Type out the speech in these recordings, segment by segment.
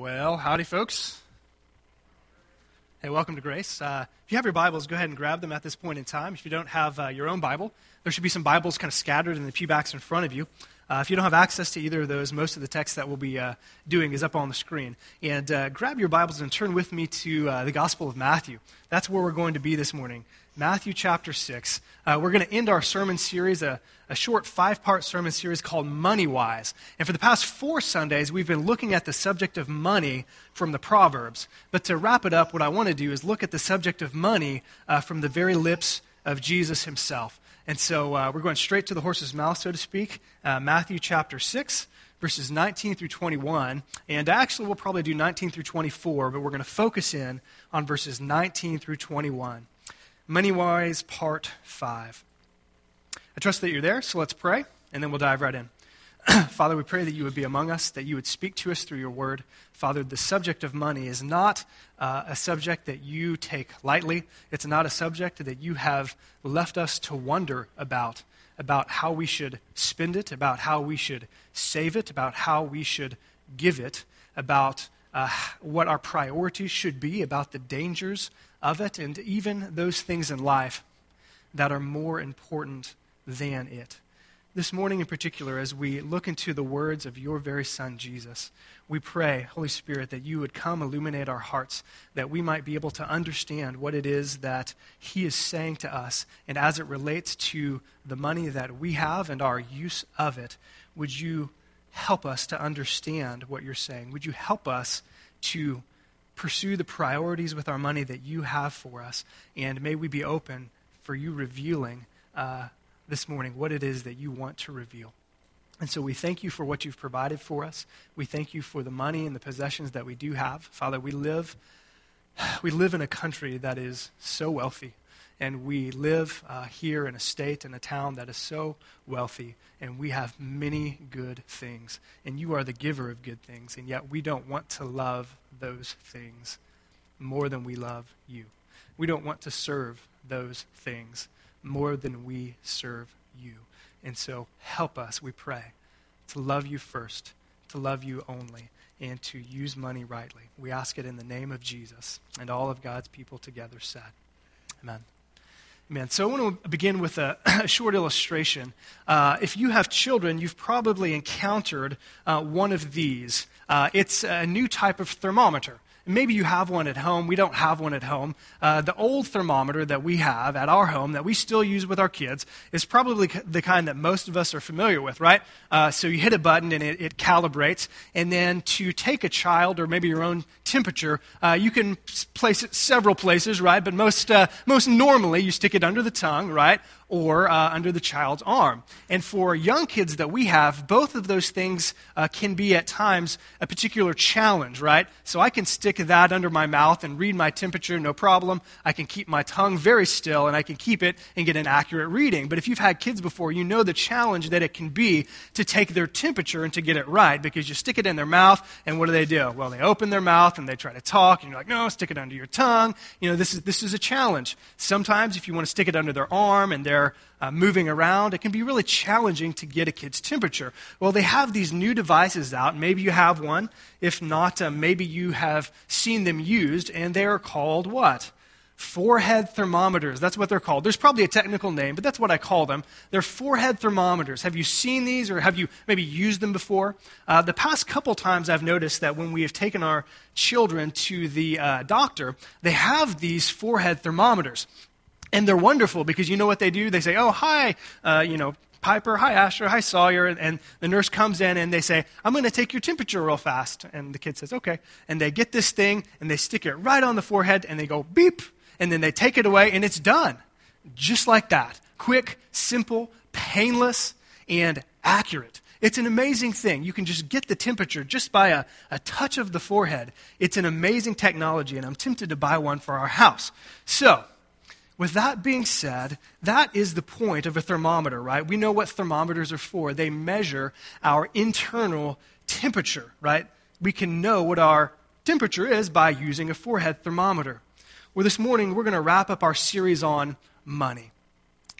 Well, howdy, folks. Hey, welcome to Grace. Uh, if you have your Bibles, go ahead and grab them at this point in time. If you don't have uh, your own Bible, there should be some Bibles kind of scattered in the pew backs in front of you. Uh, if you don't have access to either of those, most of the text that we'll be uh, doing is up on the screen. And uh, grab your Bibles and turn with me to uh, the Gospel of Matthew. That's where we're going to be this morning. Matthew chapter 6. Uh, we're going to end our sermon series, a, a short five part sermon series called Money Wise. And for the past four Sundays, we've been looking at the subject of money from the Proverbs. But to wrap it up, what I want to do is look at the subject of money uh, from the very lips of Jesus himself. And so uh, we're going straight to the horse's mouth, so to speak. Uh, Matthew chapter 6, verses 19 through 21. And actually, we'll probably do 19 through 24, but we're going to focus in on verses 19 through 21. Money Wise, Part 5. I trust that you're there, so let's pray, and then we'll dive right in. Father, we pray that you would be among us, that you would speak to us through your word. Father, the subject of money is not uh, a subject that you take lightly. It's not a subject that you have left us to wonder about, about how we should spend it, about how we should save it, about how we should give it, about uh, what our priorities should be, about the dangers of it, and even those things in life that are more important than it. This morning, in particular, as we look into the words of your very Son, Jesus, we pray, Holy Spirit, that you would come illuminate our hearts, that we might be able to understand what it is that He is saying to us. And as it relates to the money that we have and our use of it, would you help us to understand what you're saying? Would you help us to pursue the priorities with our money that you have for us. And may we be open for you revealing uh, this morning what it is that you want to reveal. And so we thank you for what you've provided for us. We thank you for the money and the possessions that we do have. Father, we live, we live in a country that is so wealthy. And we live uh, here in a state and a town that is so wealthy, and we have many good things. And you are the giver of good things, and yet we don't want to love those things more than we love you. We don't want to serve those things more than we serve you. And so help us, we pray, to love you first, to love you only, and to use money rightly. We ask it in the name of Jesus. And all of God's people together said, Amen. Amen. So I want to begin with a, a short illustration. Uh, if you have children, you've probably encountered uh, one of these. Uh, it's a new type of thermometer. Maybe you have one at home. We don't have one at home. Uh, the old thermometer that we have at our home that we still use with our kids is probably the kind that most of us are familiar with, right? Uh, so you hit a button and it, it, calibrates. And then to take a child or maybe your own temperature, uh, you can place it several places, right? But most, uh, most normally you stick it under the tongue, right? Or uh, under the child's arm. And for young kids that we have, both of those things uh, can be at times a particular challenge, right? So I can stick that under my mouth and read my temperature, no problem. I can keep my tongue very still and I can keep it and get an accurate reading. But if you've had kids before, you know the challenge that it can be to take their temperature and to get it right because you stick it in their mouth and what do they do? Well, they open their mouth and they try to talk and you're like, no, stick it under your tongue. You know, this is, this is a challenge. Sometimes if you want to stick it under their arm and they're they're uh, moving around, it can be really challenging to get a kid's temperature. Well, they have these new devices out. Maybe you have one. If not, uh, maybe you have seen them used, and they are called what? Forehead thermometers. That's what they're called. There's probably a technical name, but that's what I call them. They're forehead thermometers. Have you seen these or have you maybe used them before? Uh, the past couple times I've noticed that when we have taken our children to the uh, doctor, they have these forehead thermometers. And they're wonderful because you know what they do? They say, oh, hi, uh, you know, Piper, hi, Asher, hi, Sawyer. And the nurse comes in and they say, I'm going to take your temperature real fast. And the kid says, okay. And they get this thing and they stick it right on the forehead and they go beep. And then they take it away and it's done. Just like that. Quick, simple, painless, and accurate. It's an amazing thing. You can just get the temperature just by a, a touch of the forehead. It's an amazing technology, and I'm tempted to buy one for our house. So, with that being said, that is the point of a thermometer, right? We know what thermometers are for. They measure our internal temperature, right? We can know what our temperature is by using a forehead thermometer. Well, this morning we're going to wrap up our series on money.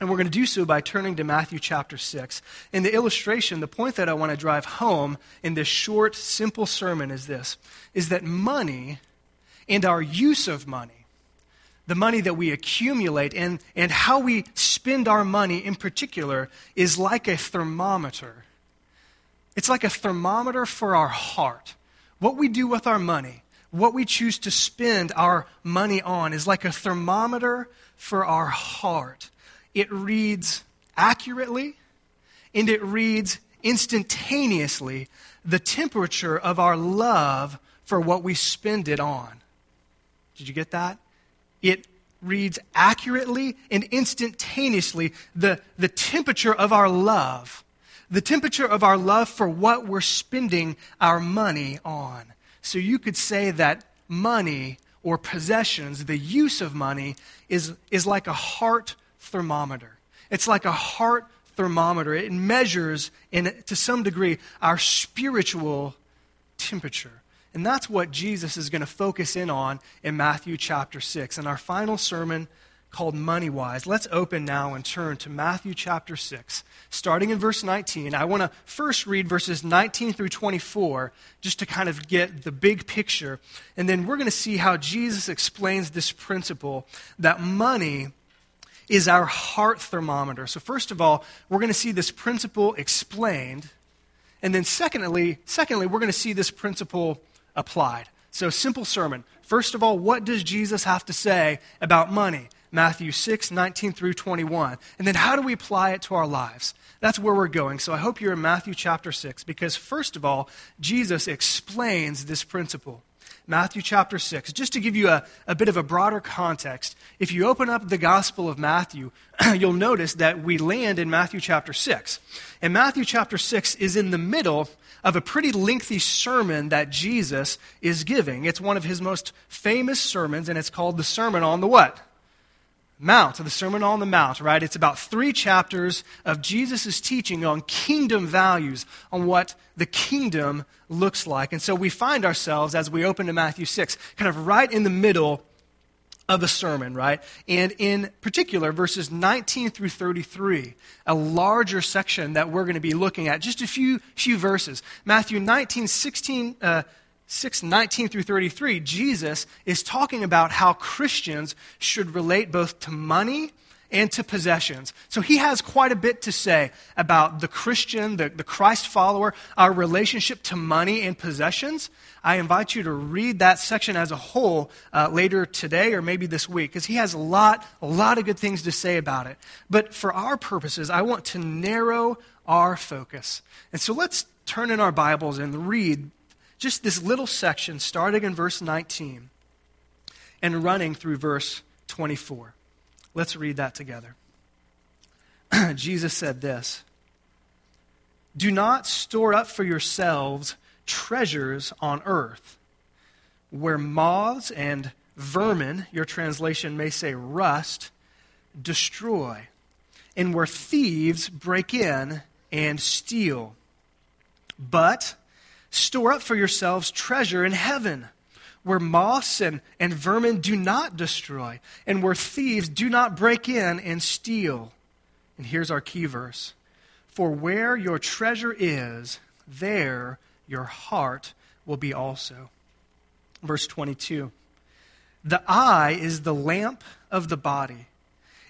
And we're going to do so by turning to Matthew chapter 6. In the illustration, the point that I want to drive home in this short, simple sermon is this is that money and our use of money, the money that we accumulate and, and how we spend our money in particular, is like a thermometer. It's like a thermometer for our heart. What we do with our money, what we choose to spend our money on, is like a thermometer for our heart it reads accurately and it reads instantaneously the temperature of our love for what we spend it on. Did you get that? It reads accurately and instantaneously the, the temperature of our love, the temperature of our love for what we're spending our money on. So you could say that money or possessions, the use of money, is, is like a heart thermometer. It's like a heart thermometer. It measures, in, to some degree, our spiritual temperature. And that's what Jesus is going to focus in on in Matthew chapter 6. In our final sermon called Money Wise, let's open now and turn to Matthew chapter 6. Starting in verse 19, I want to first read verses 19 through 24 just to kind of get the big picture. And then we're going to see how Jesus explains this principle that money is our heart thermometer. So, first of all, we're going to see this principle explained. And then, secondly, secondly, we're going to see this principle applied. So, simple sermon. First of all, what does Jesus have to say about money? Matthew 6, 19 through 21. And then, how do we apply it to our lives? That's where we're going. So, I hope you're in Matthew chapter 6 because, first of all, Jesus explains this principle. Matthew chapter 6. Just to give you a, a bit of a broader context, if you open up the Gospel of Matthew, you'll notice that we land in Matthew chapter 6. And Matthew chapter 6 is in the middle of a pretty lengthy sermon that Jesus is giving. It's one of his most famous sermons, and it's called the Sermon on the what? Mount, the Sermon on the Mount, right? It's about three chapters of Jesus' teaching on kingdom values, on what the kingdom looks like. And so we find ourselves, as we open to Matthew 6, kind of right in the middle of the sermon, right? And in particular, verses 19 through 33, a larger section that we're going to be looking at, just a few, few verses. Matthew 19, 16, uh, 6 19 through 33, Jesus is talking about how Christians should relate both to money and to possessions. So he has quite a bit to say about the Christian, the, the Christ follower, our relationship to money and possessions. I invite you to read that section as a whole uh, later today or maybe this week because he has a lot, a lot of good things to say about it. But for our purposes, I want to narrow our focus. And so let's turn in our Bibles and read just this little section starting in verse 19 and running through verse 24. Let's read that together. Jesus said this Do not store up for yourselves treasures on earth, where moths and vermin, your translation may say rust, destroy, and where thieves break in and steal. But Store up for yourselves treasure in heaven, where moths and, and vermin do not destroy, and where thieves do not break in and steal. And here's our key verse For where your treasure is, there your heart will be also. Verse 22 The eye is the lamp of the body.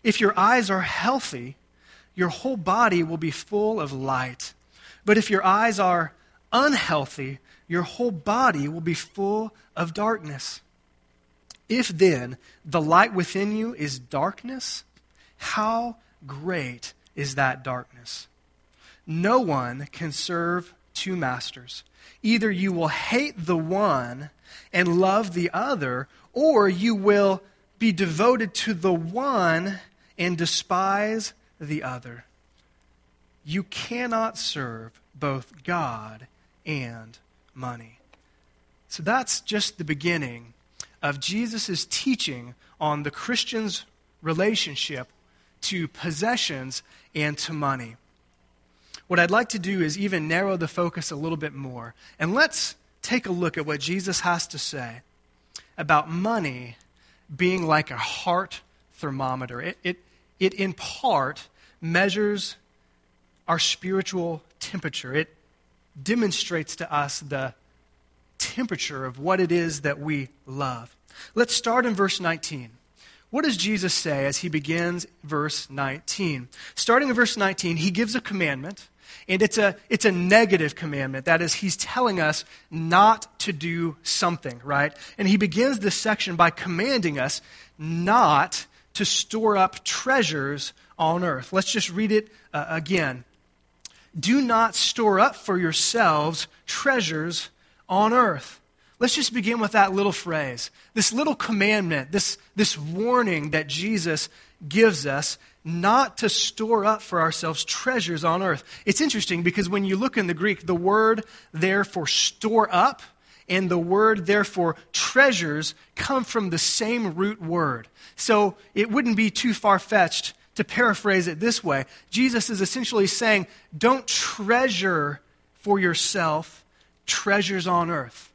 If your eyes are healthy, your whole body will be full of light. But if your eyes are unhealthy, your whole body will be full of darkness. If then the light within you is darkness, how great is that darkness? No one can serve two masters. Either you will hate the one and love the other, or you will be devoted to the one and despise the other. You cannot serve both God and money. So that's just the beginning of Jesus' teaching on the Christian's relationship to possessions and to money. What I'd like to do is even narrow the focus a little bit more. And let's take a look at what Jesus has to say about money being like a heart thermometer. It, it, it in part measures our spiritual temperature. It demonstrates to us the temperature of what it is that we love. Let's start in verse 19. What does Jesus say as he begins verse 19? Starting in verse 19, he gives a commandment, and it's a, it's a negative commandment. That is, he's telling us not to do something, right? And he begins this section by commanding us not to store up treasures on earth. Let's just read it uh, again. Do not store up for yourselves treasures on earth. Let's just begin with that little phrase. This little commandment, this, this warning that Jesus gives us not to store up for ourselves treasures on earth. It's interesting because when you look in the Greek, the word there for store up and the word there for treasures come from the same root word. So it wouldn't be too far fetched to paraphrase it this way, Jesus is essentially saying, don't treasure for yourself treasures on earth.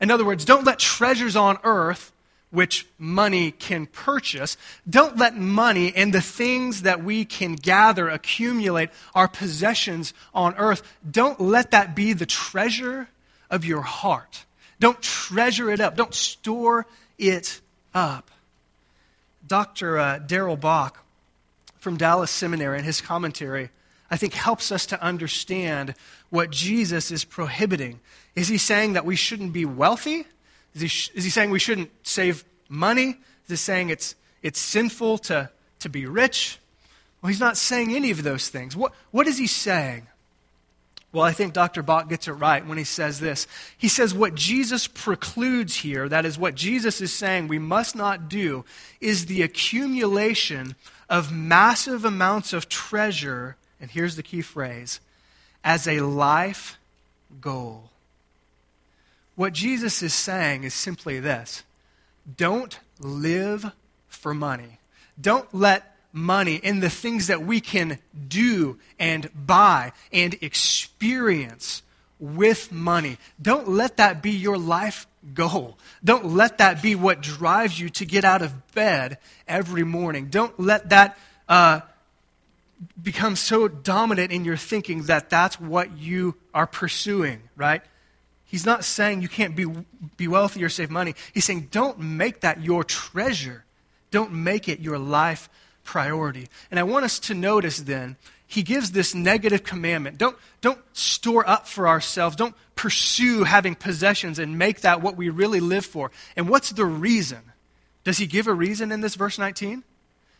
In other words, don't let treasures on earth, which money can purchase, don't let money and the things that we can gather, accumulate, our possessions on earth, don't let that be the treasure of your heart. Don't treasure it up. Don't store it up. Dr. Uh, Darrell Bock from Dallas Seminary in his commentary, I think helps us to understand what Jesus is prohibiting. Is he saying that we shouldn't be wealthy? Is he, is he saying we shouldn't save money? Is he saying it's, it's sinful to, to be rich? Well, he's not saying any of those things. What, what is he saying? Well, I think Dr. Bock gets it right when he says this. He says what Jesus precludes here, that is, what Jesus is saying we must not do, is the accumulation of massive amounts of treasure, and here's the key phrase, as a life goal. What Jesus is saying is simply this don't live for money. Don't let money and the things that we can do and buy and experience with money. Don't let that be your life goal. Don't let that be what drives you to get out of bed every morning. Don't let that uh, become so dominant in your thinking that that's what you are pursuing, right? He's not saying you can't be, be wealthy or save money. He's saying don't make that your treasure. Don't make it your life priority. And I want us to notice then he gives this negative commandment. Don't, don't store up for ourselves. Don't pursue having possessions and make that what we really live for. And what's the reason? Does he give a reason in this verse 19?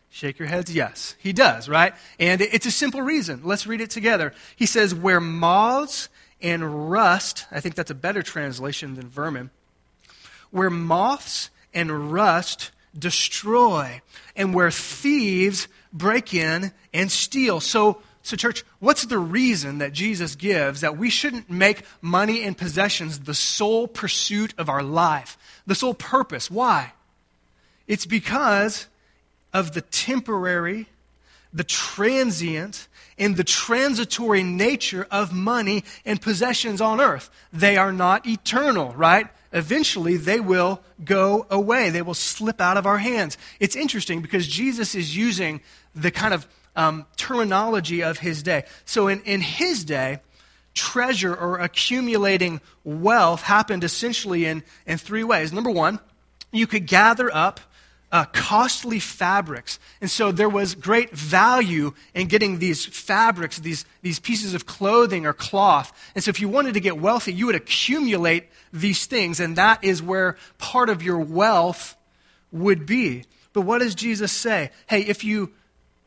Shake your heads, yes. He does, right? And it's a simple reason. Let's read it together. He says, Where moths and rust, I think that's a better translation than vermin, where moths and rust destroy, and where thieves break in and steal. So, so, church, what's the reason that Jesus gives that we shouldn't make money and possessions the sole pursuit of our life, the sole purpose? Why? It's because of the temporary, the transient, and the transitory nature of money and possessions on earth. They are not eternal, right? eventually they will go away. They will slip out of our hands. It's interesting because Jesus is using the kind of um, terminology of his day. So in, in his day, treasure or accumulating wealth happened essentially in, in three ways. Number one, you could gather up uh, costly fabrics. And so there was great value in getting these fabrics, these, these pieces of clothing or cloth. And so if you wanted to get wealthy, you would accumulate these things, and that is where part of your wealth would be. But what does Jesus say? Hey, if you,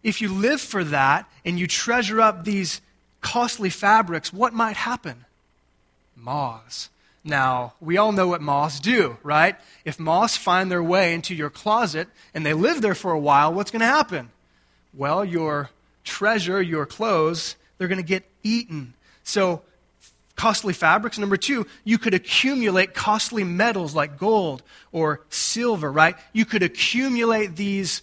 if you live for that and you treasure up these costly fabrics, what might happen? Moths now, we all know what moths do, right? If moths find their way into your closet and they live there for a while, what's going to happen? Well, your treasure, your clothes, they're going to get eaten. So, costly fabrics. Number two, you could accumulate costly metals like gold or silver, right? You could accumulate these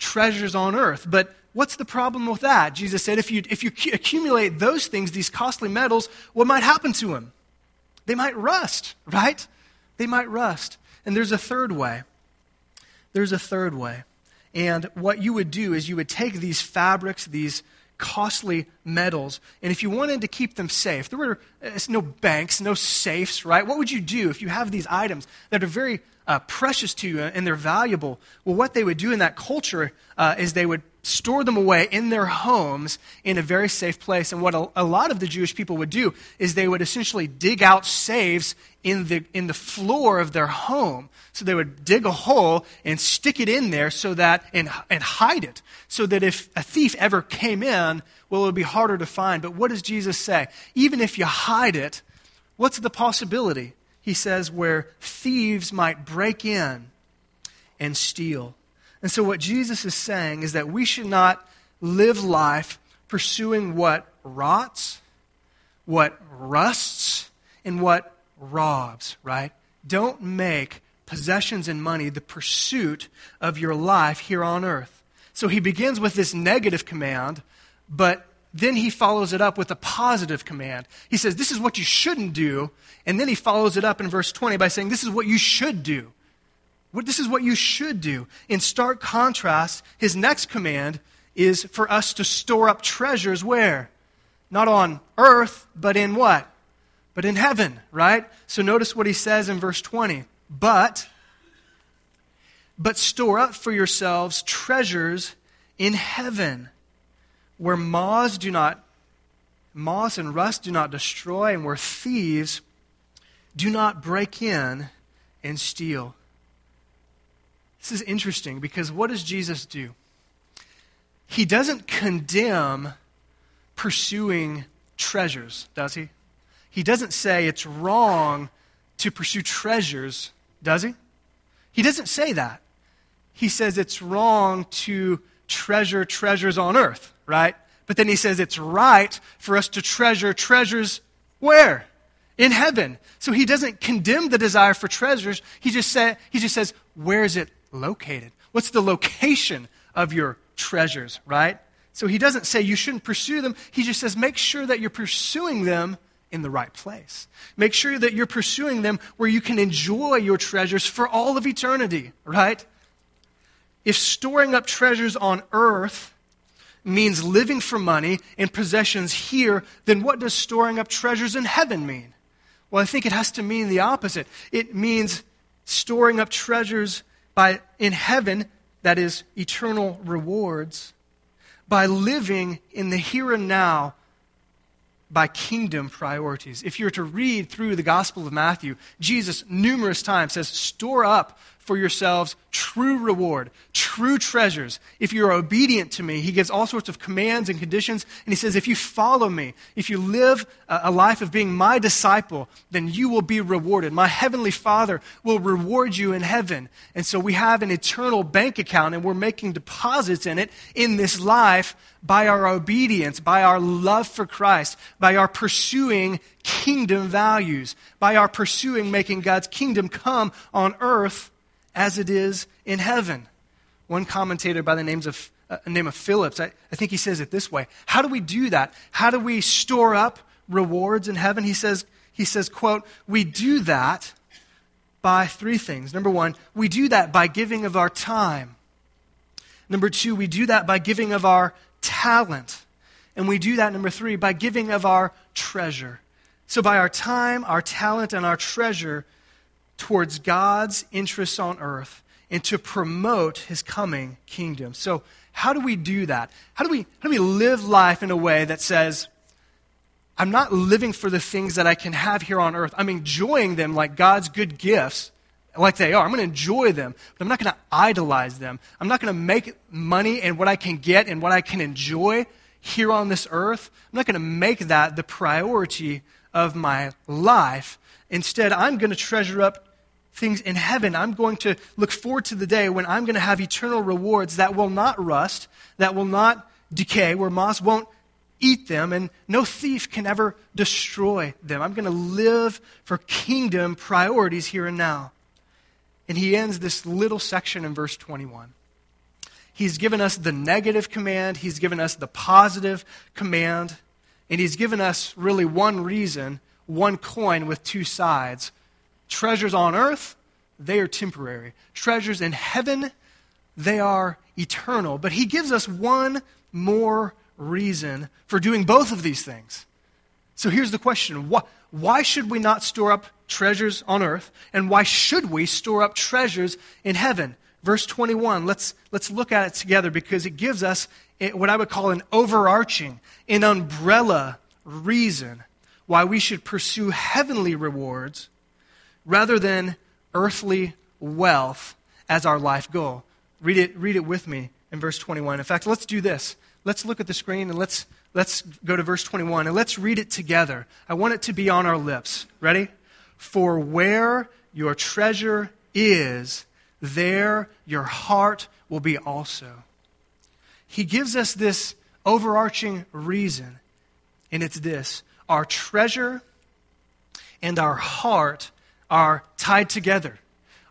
treasures on earth. But what's the problem with that? Jesus said if you, if you accumulate those things, these costly metals, what might happen to them? They might rust, right? They might rust. And there's a third way. There's a third way. And what you would do is you would take these fabrics, these costly metals, and if you wanted to keep them safe, there were uh, no banks, no safes, right? What would you do if you have these items that are very uh, precious to you and they're valuable? Well, what they would do in that culture uh, is they would store them away in their homes in a very safe place. And what a, a, lot of the Jewish people would do is they would essentially dig out safes in the, in the floor of their home. So they would dig a hole and stick it in there so that, and, and hide it, so that if a thief ever came in, well, it would be harder to find. But what does Jesus say? Even if you hide it, what's the possibility? He says, where thieves might break in and steal. And so, what Jesus is saying is that we should not live life pursuing what rots, what rusts, and what robs, right? Don't make possessions and money the pursuit of your life here on earth. So he begins with this negative command, but then he follows it up with a positive command. He says, This is what you shouldn't do. And then he follows it up in verse 20 by saying, This is what you should do. This is what you should do. In stark contrast, his next command is for us to store up treasures where? Not on earth, but in what? But in heaven, right? So notice what he says in verse 20. But, but store up for yourselves treasures in heaven, where moths do not, moths and rust do not destroy, and where thieves do not break in and steal. This is interesting because what does Jesus do? He doesn't condemn pursuing treasures, does he? He doesn't say it's wrong to pursue treasures, does he? He doesn't say that. He says it's wrong to treasure treasures on earth, right? But then he says it's right for us to treasure treasures where? In heaven. So he doesn't condemn the desire for treasures. He just, say, he just says, where is it located? What's the location of your treasures, right? So he doesn't say you shouldn't pursue them. He just says make sure that you're pursuing them in the right place. Make sure that you're pursuing them where you can enjoy your treasures for all of eternity, right? If storing up treasures on earth means living for money and possessions here, then what does storing up treasures in heaven mean? Well, I think it has to mean the opposite. It means storing up treasures by in heaven, that is eternal rewards, by living in the here and now by kingdom priorities. If you're to read through the Gospel of Matthew, Jesus numerous times says, Store up for yourselves true reward, true treasures. If you're obedient to me, he gives all sorts of commands and conditions. And he says, if you follow me, if you live a life of being my disciple, then you will be rewarded. My heavenly Father will reward you in heaven. And so we have an eternal bank account and we're making deposits in it in this life by our obedience, by our love for Christ, by our pursuing kingdom values, by our pursuing making God's kingdom come on earth as it is in heaven. One commentator by the names of, uh, name of Phillips, I, I think he says it this way. How do we do that? How do we store up rewards in heaven? He says, he says, quote, we do that by three things. Number one, we do that by giving of our time. Number two, we do that by giving of our talent. And we do that, number three, by giving of our treasure. So, by our time, our talent, and our treasure, towards God's interests on earth and to promote his coming kingdom. So, how do we do that? How do we, how do we live life in a way that says, I'm not living for the things that I can have here on earth. I'm enjoying them like God's good gifts, like they are. I'm going to enjoy them, but I'm not going to idolize them. I'm not going to make money and what I can get and what I can enjoy here on this earth. I'm not going to make that the priority of my life. Instead, I'm going to treasure up things in heaven. I'm going to look forward to the day when I'm going to have eternal rewards that will not rust, that will not decay, where moss won't eat them, and no thief can ever destroy them. I'm going to live for kingdom priorities here and now. And he ends this little section in verse 21. He's given us the negative command, he's given us the positive command, and he's given us really one reason, one coin with two sides Treasures on earth, they are temporary. Treasures in heaven, they are eternal. But he gives us one more reason for doing both of these things. So here's the question why, why should we not store up treasures on earth? And why should we store up treasures in heaven? Verse 21, let's, let's look at it together because it gives us what I would call an overarching, an umbrella reason why we should pursue heavenly rewards rather than earthly wealth as our life goal. Read it, read it with me in verse 21. In fact, let's do this. Let's look at the screen and let's Let's go to verse 21 and let's read it together. I want it to be on our lips. Ready? For where your treasure is, there your heart will be also. He gives us this overarching reason, and it's this our treasure and our heart are tied together.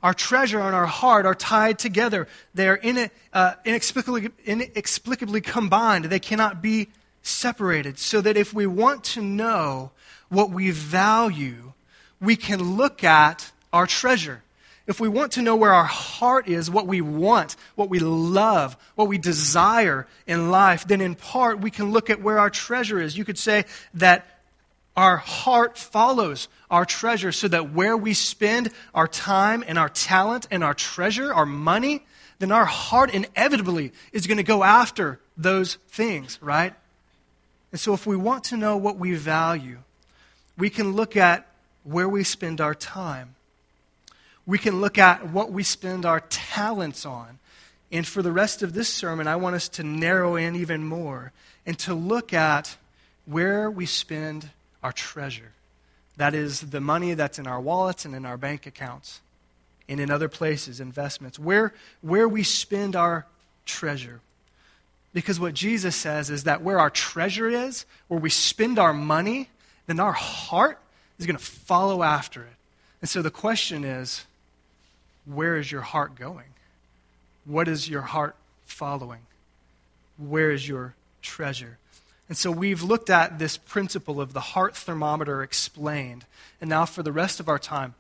Our treasure and our heart are tied together. They are in, uh, inexplicably, inexplicably combined. They cannot be separated so that if we want to know what we value, we can look at our treasure. If we want to know where our heart is, what we want, what we love, what we desire in life, then in part we can look at where our treasure is. You could say that our heart follows our treasure so that where we spend our time and our talent and our treasure, our money, then our heart inevitably is going to go after those things, right? And so, if we want to know what we value, we can look at where we spend our time. We can look at what we spend our talents on. And for the rest of this sermon, I want us to narrow in even more and to look at where we spend our treasure. That is the money that's in our wallets and in our bank accounts and in other places, investments. Where, where we spend our treasure. Because what Jesus says is that where our treasure is, where we spend our money, then our heart is going to follow after it. And so the question is where is your heart going? What is your heart following? Where is your treasure? And so we've looked at this principle of the heart thermometer explained. And now, for the rest of our time,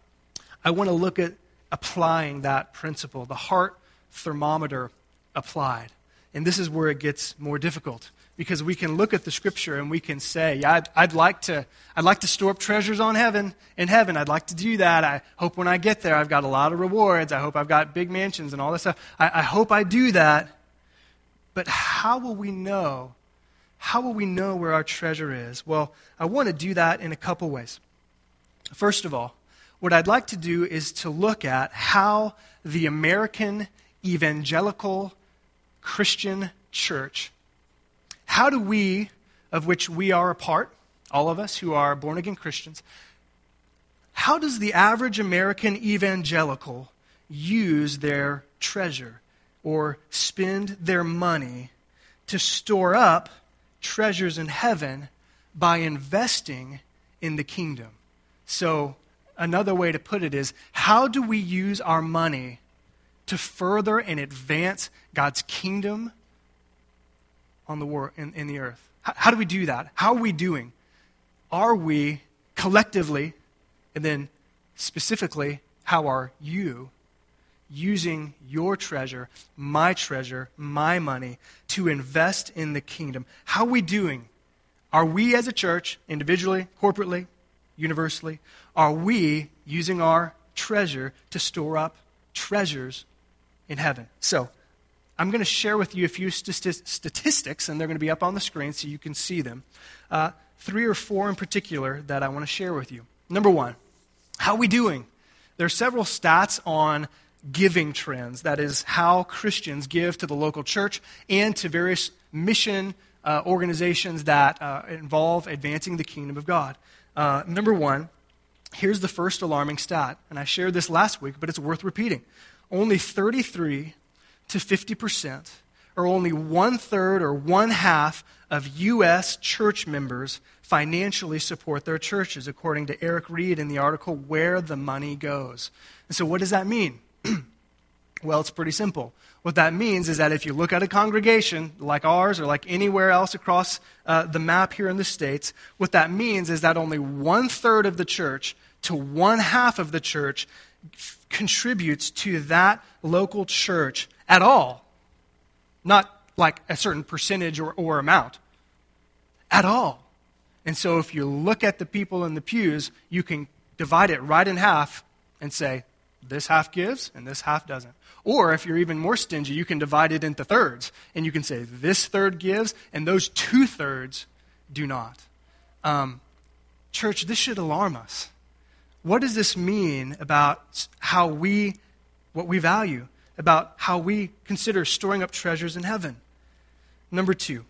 I want to look at applying that principle, the heart thermometer applied. And this is where it gets more difficult because we can look at the scripture and we can say, yeah, I'd, I'd, like to, I'd like to store up treasures on heaven, in heaven. I'd like to do that. I hope when I get there, I've got a lot of rewards. I hope I've got big mansions and all this stuff. I, I hope I do that. But how will we know? How will we know where our treasure is? Well, I want to do that in a couple ways. First of all, what I'd like to do is to look at how the American evangelical Christian church, how do we, of which we are a part, all of us who are born again Christians, how does the average American evangelical use their treasure or spend their money to store up treasures in heaven by investing in the kingdom? So, another way to put it is how do we use our money to further and advance God's kingdom on the war in, in the earth. How, how do we do that? How are we doing? Are we collectively, and then specifically, how are you using your treasure, my treasure, my money, to invest in the kingdom? How are we doing? Are we as a church, individually, corporately, universally, are we using our treasure to store up treasures in heaven. So, I'm going to share with you a few st- statistics, and they're going to be up on the screen so you can see them. Uh, three or four in particular that I want to share with you. Number one, how are we doing? There are several stats on giving trends. That is, how Christians give to the local church and to various mission uh, organizations that uh, involve advancing the kingdom of God. Uh, number one, here's the first alarming stat, and I shared this last week, but it's worth repeating only 33 to 50%, or only one third or one half of U.S. church members financially support their churches, according to Eric Reed in the article Where the Money Goes. And so, what does that mean? well, it's pretty simple. What that means is that if you look at a congregation like ours or like anywhere else across uh, the map here in the States, what that means is that only one third of the church to one half of the church contributes to that local church at all. not like a certain percentage or, or amount at all. And so if you look at the people in the pews, you can divide it right in half and say, this half gives and this half doesn't. Or if you're even more stingy, you can divide it into thirds. And you can say, this third gives and those two thirds do not. Um, church, this should alarm us. What does this mean about how we, what we value, about how we consider storing up treasures in heaven? Number two.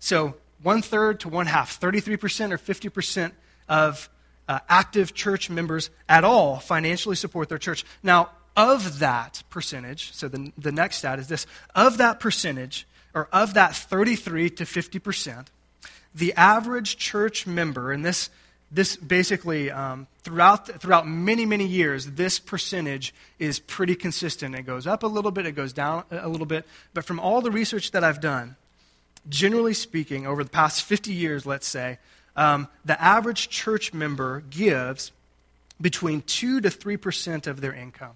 So, one third to one half, 33% or 50% of uh, active church members at all financially support their church. Now, of that percentage, so the, the next stat is this of that percentage, or of that 33 to 50%, the average church member, and this, this basically um, throughout, throughout many, many years, this percentage is pretty consistent. It goes up a little bit, it goes down a little bit. But from all the research that I've done, generally speaking, over the past 50 years, let's say, um, the average church member gives between 2 to 3% of their income.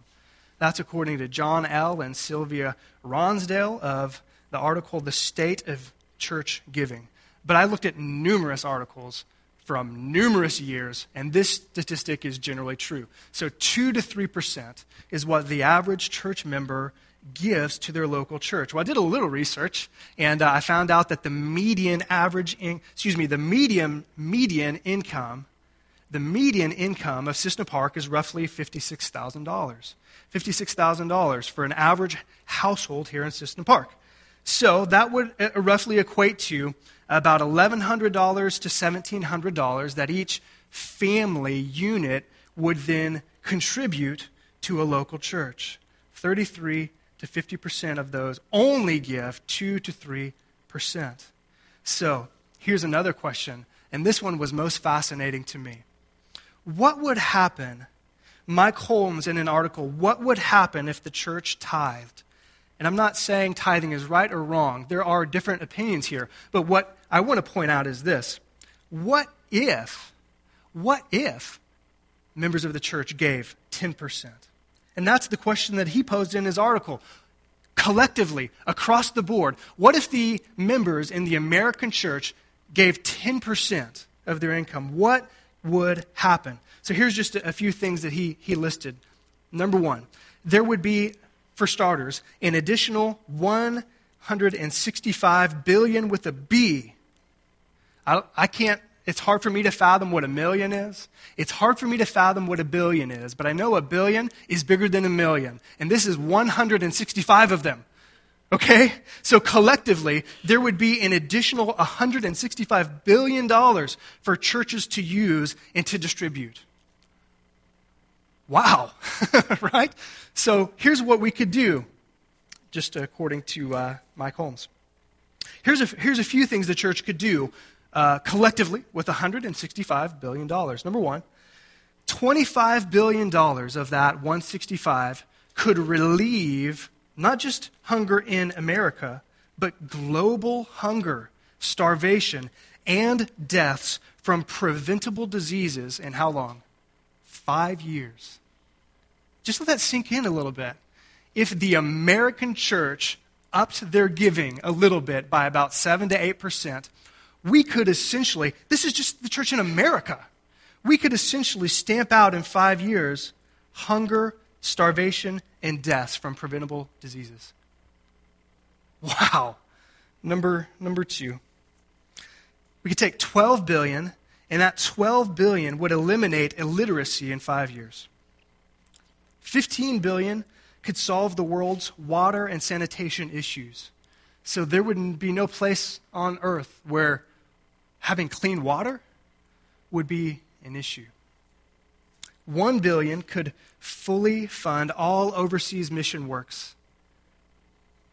That's according to John L. and Sylvia Ronsvalle of the article The State of Church Giving. But I looked at numerous articles from numerous years, and this statistic is generally true. So 2 to 3% is what the average church member gives to their local church. Well, I did a little research, and uh, I found out that the median average, in, excuse me, the median median income, the median income of Cissna Park is roughly $56,000. $56,000 for an average household here in Cissna Park. So that would uh, roughly equate to about $1,100 to $1,700 that each family unit would then contribute to a local church. 33 to 50% of those only give 2 to 3%. So here's another question, and this one was most fascinating to me. What would happen, Mike Holmes in an article, what would happen if the church tithed? And I'm not saying tithing is right or wrong. There are different opinions here. But what I want to point out is this. What if, what if members of the church gave 10%? And that's the question that he posed in his article. Collectively, across the board, what if the members in the American church gave 10% of their income? What would happen? So here's just a, few things that he, he listed. Number one, there would be, for starters, an additional 165 billion with a B. I, I can't it's hard for me to fathom what a million is. It's hard for me to fathom what a billion is, but I know a billion is bigger than a million. And this is 165 of them. Okay? So collectively, there would be an additional $165 billion for churches to use and to distribute. Wow. right? So here's what we could do, just according to uh, Mike Holmes. Here's a, here's a few things the church could do uh, collectively with $165 billion. Number one, $25 billion of that 165 could relieve not just hunger in America, but global hunger, starvation, and deaths from preventable diseases in how long? Five years. Just let that sink in a little bit. If the American church upped their giving a little bit by about 7 to 8 percent, we could essentially, this is just the church in America, we could essentially stamp out in five years hunger, starvation, and deaths from preventable diseases. Wow. Number, number two. We could take 12 billion, and that 12 billion would eliminate illiteracy in five years. 15 billion could solve the world's water and sanitation issues. So there would be no place on earth where having clean water would be an issue. One billion could fully fund all overseas mission works.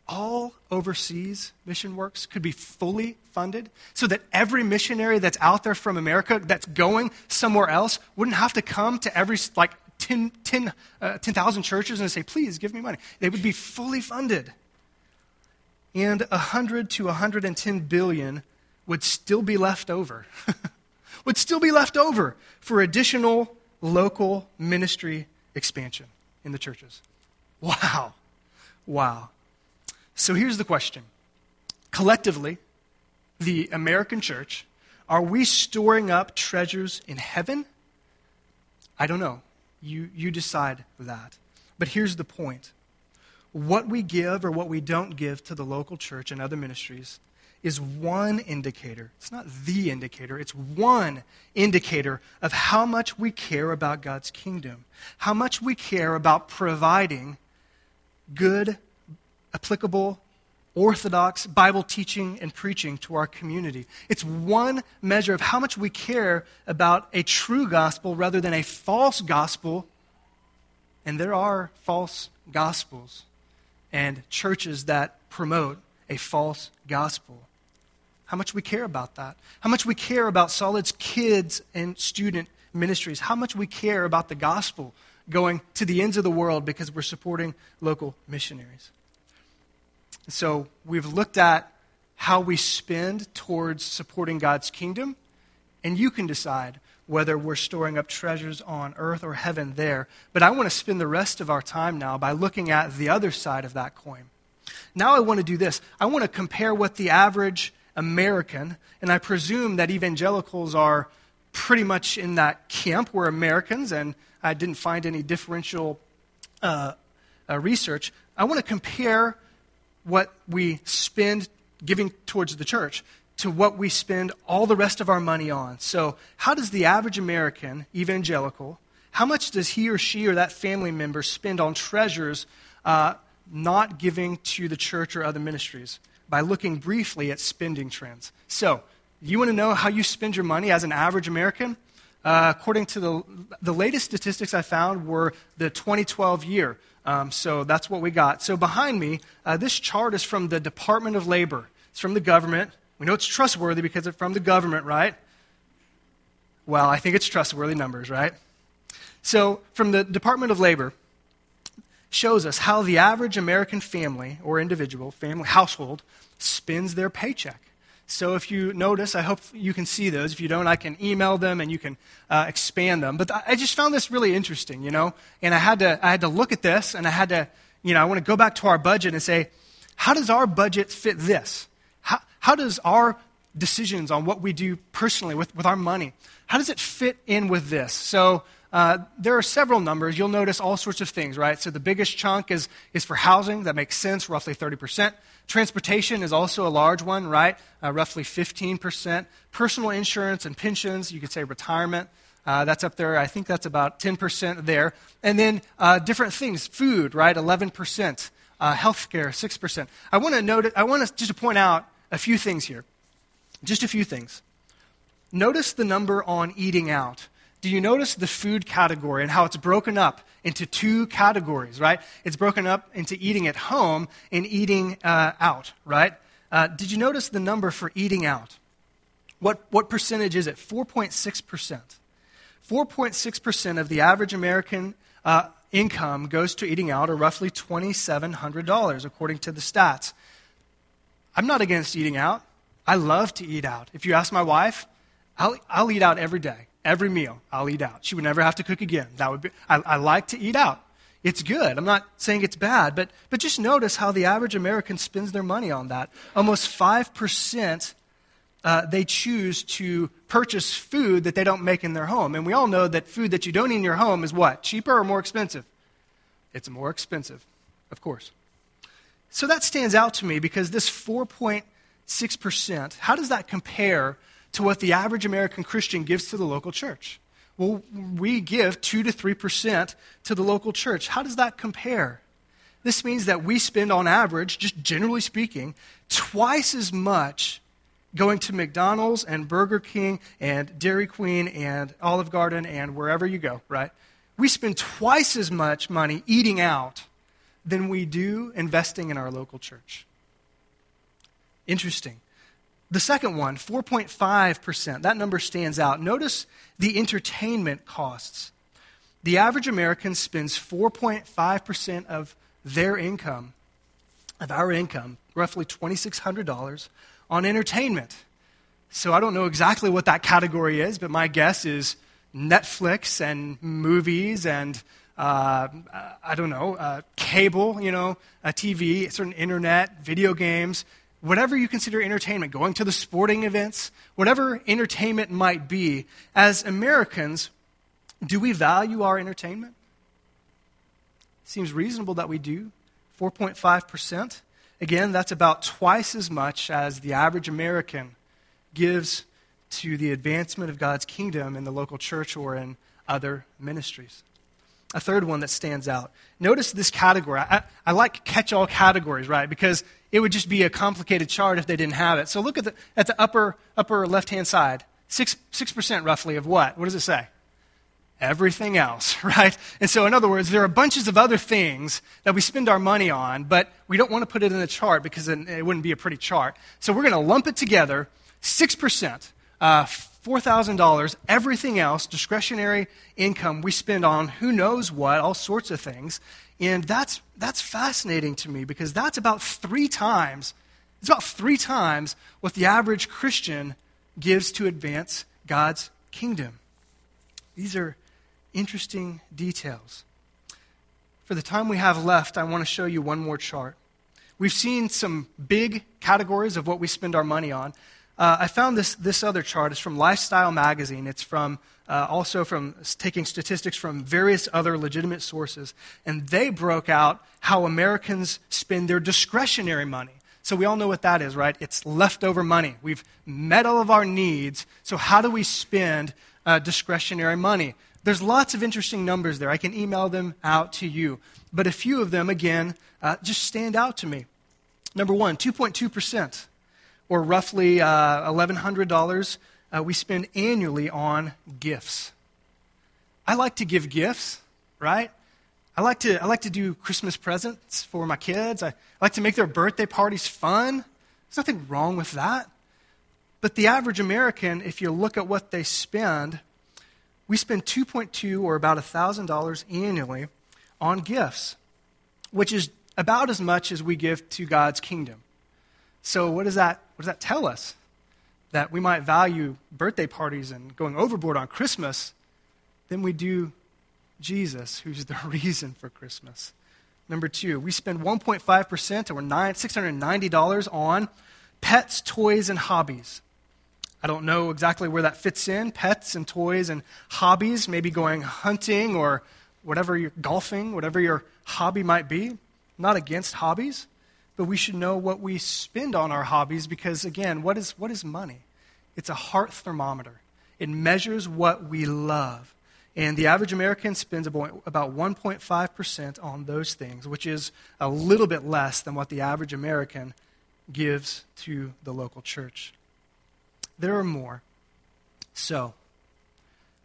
All overseas mission works could be fully funded so that every missionary that's out there from America that's going somewhere else wouldn't have to come to every, like, 10,000 10, uh, 10, churches and say, please give me money. They would be fully funded. And 100 to 110 billion would still be left over. would still be left over for additional local ministry expansion in the churches. Wow. Wow. So here's the question Collectively, the American church, are we storing up treasures in heaven? I don't know. You, you decide that. But here's the point what we give or what we don't give to the local church and other ministries is one indicator. It's not the indicator, it's one indicator of how much we care about God's kingdom, how much we care about providing good, applicable, orthodox Bible teaching and preaching to our community. It's one measure of how much we care about a true gospel rather than a false gospel. And there are false gospels and churches that promote a false gospel. How much we care about that. How much we care about Solid's kids and student ministries. How much we care about the gospel going to the ends of the world because we're supporting local missionaries. So we've looked at how we spend towards supporting God's kingdom, and you can decide whether we're storing up treasures on earth or heaven there. But I want to spend the rest of our time now by looking at the other side of that coin. Now I want to do this. I want to compare what the average American, and I presume that evangelicals are pretty much in that camp. We're Americans, and I didn't find any differential uh, uh, research. I want to compare what we spend giving towards the church to what we spend all the rest of our money on. So, how does the average American evangelical, how much does he or she or that family member spend on treasures uh, not giving to the church or other ministries? By looking briefly at spending trends. So, you want to know how you spend your money as an average American? Uh, according to the, the latest statistics I found were the 2012 year. Um, so that's what we got. So behind me, uh, this chart is from the Department of Labor. It's from the government. We know it's trustworthy because it's from the government, right? Well, I think it's trustworthy numbers, right? So from the Department of Labor, shows us how the average American family or individual, family, household, spends their paycheck. So if you notice, I hope you can see those. If you don't, I can email them and you can uh, expand them. But I just found this really interesting, you know, and I had to I had to look at this and I had to, you know, I want to go back to our budget and say, how does our budget fit this? How, how does our decisions on what we do personally with, with our money, how does it fit in with this? So uh, there are several numbers. You'll notice all sorts of things, right? So the biggest chunk is, is for housing. That makes sense, roughly 30%. Transportation is also a large one, right? Uh, roughly 15%. Personal insurance and pensions, you could say retirement. Uh, that's up there. I think that's about 10% there. And then uh, different things, food, right? 11%. Uh, healthcare, 6%. I want to note, I want to just to point out a few things here. Just a few things. Notice the number on eating out do you notice the food category and how it's broken up into two categories, right? It's broken up into eating at home and eating uh, out, right? Uh, did you notice the number for eating out? What, what percentage is it? 4.6%. 4.6% of the average American uh, income goes to eating out, or roughly $2,700, according to the stats. I'm not against eating out. I love to eat out. If you ask my wife, I'll, I'll eat out every day. Every meal, I'll eat out. She would never have to cook again. That would be, I, I like to eat out. It's good. I'm not saying it's bad, but, but just notice how the average American spends their money on that. Almost 5% uh, they choose to purchase food that they don't make in their home. And we all know that food that you don't eat in your home is what? Cheaper or more expensive? It's more expensive, of course. So that stands out to me because this 4.6%, how does that compare to what the average American Christian gives to the local church. Well, we give 2 to 3% to the local church. How does that compare? This means that we spend, on average, just generally speaking, twice as much going to McDonald's and Burger King and Dairy Queen and Olive Garden and wherever you go, right? We spend twice as much money eating out than we do investing in our local church. Interesting. The second one, 4.5%, that number stands out. Notice the entertainment costs. The average American spends 4.5% of their income, of our income, roughly $2,600, on entertainment. So I don't know exactly what that category is, but my guess is Netflix and movies and uh, I don't know, uh, cable, you know, TV, certain internet, video games, whatever you consider entertainment, going to the sporting events, whatever entertainment might be, as Americans, do we value our entertainment? Seems reasonable that we do. 4.5%. Again, that's about twice as much as the average American gives to the advancement of God's kingdom in the local church or in other ministries. A third one that stands out. Notice this category. I, I like catch all categories, right? Because it would just be a complicated chart if they didn't have it. So look at the, at the upper, upper left hand side. 6, 6% roughly of what? What does it say? Everything else, right? And so, in other words, there are bunches of other things that we spend our money on, but we don't want to put it in the chart because it wouldn't be a pretty chart. So, we're going to lump it together 6%. Uh, $4,000, everything else, discretionary income, we spend on who knows what, all sorts of things. And that's, that's fascinating to me because that's about three times, it's about three times what the average Christian gives to advance God's kingdom. These are interesting details. For the time we have left, I want to show you one more chart. We've seen some big categories of what we spend our money on. Uh, I found this, this other chart. It's from Lifestyle Magazine. It's from uh, also from taking statistics from various other legitimate sources. And they broke out how Americans spend their discretionary money. So we all know what that is, right? It's leftover money. We've met all of our needs. So how do we spend uh, discretionary money? There's lots of interesting numbers there. I can email them out to you. But a few of them, again, uh, just stand out to me. Number one, 2.2% or roughly uh, $1,100 uh, we spend annually on gifts. I like to give gifts, right? I like to, I like to do Christmas presents for my kids. I, I like to make their birthday parties fun. There's nothing wrong with that. But the average American, if you look at what they spend, we spend 2.2 or about $1,000 annually on gifts, which is about as much as we give to God's kingdom. So, what does that, what does that tell us? That we might value birthday parties and going overboard on Christmas than we do Jesus, who's the reason for Christmas. Number two, we spend 1.5% or $690 on pets, toys, and hobbies. I don't know exactly where that fits in pets and toys and hobbies, maybe going hunting or whatever you're golfing, whatever your hobby might be. I'm not against hobbies but we should know what we spend on our hobbies because, again, what is, what is money? It's a heart thermometer, it measures what we love. And the average American spends about 1.5% on those things, which is a little bit less than what the average American gives to the local church. There are more. So,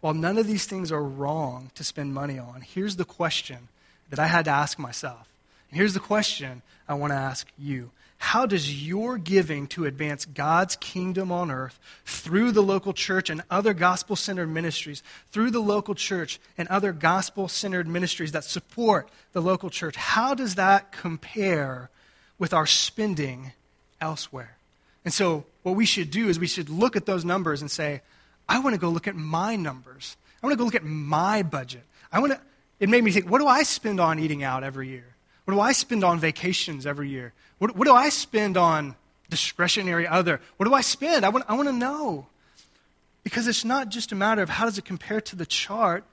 while none of these things are wrong to spend money on, here's the question that I had to ask myself here's the question I want to ask you How does your giving to advance God's kingdom on earth through the local church and other gospel centered ministries, through the local church and other gospel centered ministries that support the local church, how does that compare with our spending elsewhere? And so, what we should do is we should look at those numbers and say, I want to go look at my numbers. I want to go look at my budget. I want to, it made me think, what do I spend on eating out every year? What do I spend on vacations every year? What, what do I spend on discretionary other? What do I spend? I want, I want to know. Because it's not just a matter of how does it compare to the chart,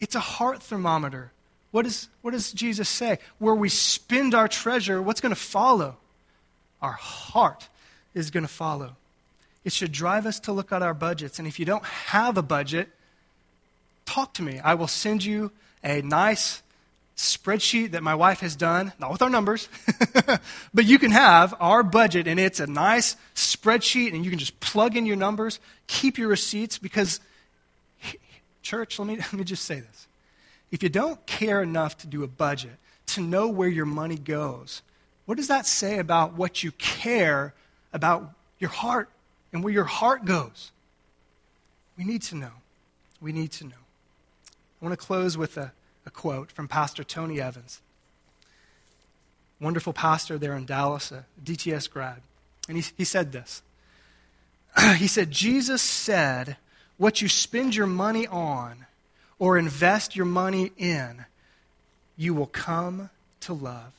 it's a heart thermometer. What, is, what does Jesus say? Where we spend our treasure, what's going to follow? Our heart is going to follow. It should drive us to look at our budgets. And if you don't have a budget, talk to me. I will send you a nice spreadsheet that my wife has done, not with our numbers, but you can have our budget and it's a nice spreadsheet and you can just plug in your numbers, keep your receipts because, church, let me, let me just say this. If you don't care enough to do a budget, to know where your money goes, what does that say about what you care about your heart and where your heart goes? We need to know. We need to know. I want to close with a a quote from Pastor Tony Evans. Wonderful pastor there in Dallas, a DTS grad. And he, he said this. he said, Jesus said, What you spend your money on or invest your money in you will come to love.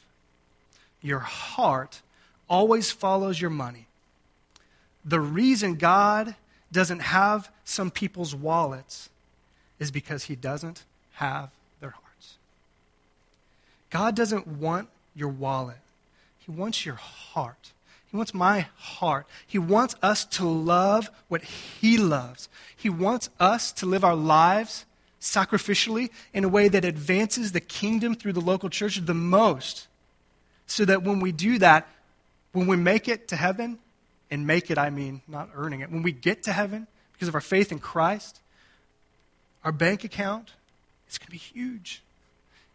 Your heart always follows your money. The reason God doesn't have some people's wallets is because he doesn't have. God doesn't want your wallet, he wants your heart. He wants my heart. He wants us to love what He loves. He wants us to live our lives sacrificially in a way that advances the kingdom through the local church the most. So that when we do that, when we make it to heaven, and make it, I mean not earning it, when we get to heaven because of our faith in Christ, our bank account is going to be huge.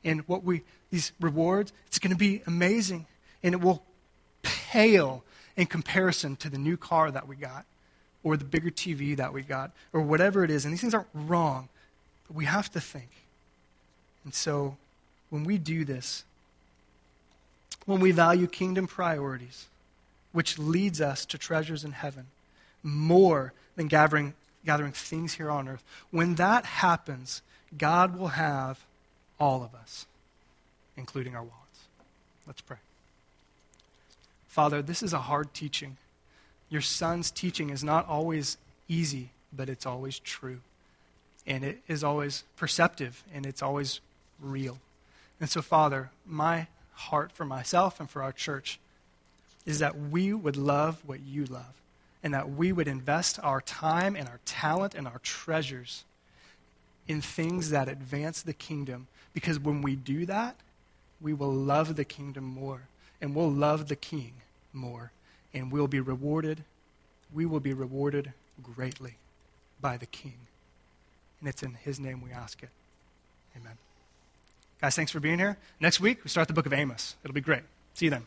And what we, these rewards, it's going to be amazing. And it will pale in comparison to the new car that we got or the bigger TV that we got or whatever it is. And these things aren't wrong, but we have to think. And so when we do this, when we value kingdom priorities, which leads us to treasures in heaven, more than gathering, gathering things here on earth, when that happens, God will have all of us, including our wallets. Let's pray. Father, this is a hard teaching. Your son's teaching is not always easy, but it's always true. And it is always perceptive, and it's always real. And so, Father, my heart for myself and for our church is that we would love what you love, and that we would invest our time and our talent and our treasures in things that advance the kingdom. Because when we do that, we will love the kingdom more, and we'll love the king more, and we'll be rewarded. We will be rewarded greatly by the King. And it's in his name we ask it. Amen. Guys, thanks for being here. Next week, we start the book of Amos. It'll be great. See you then.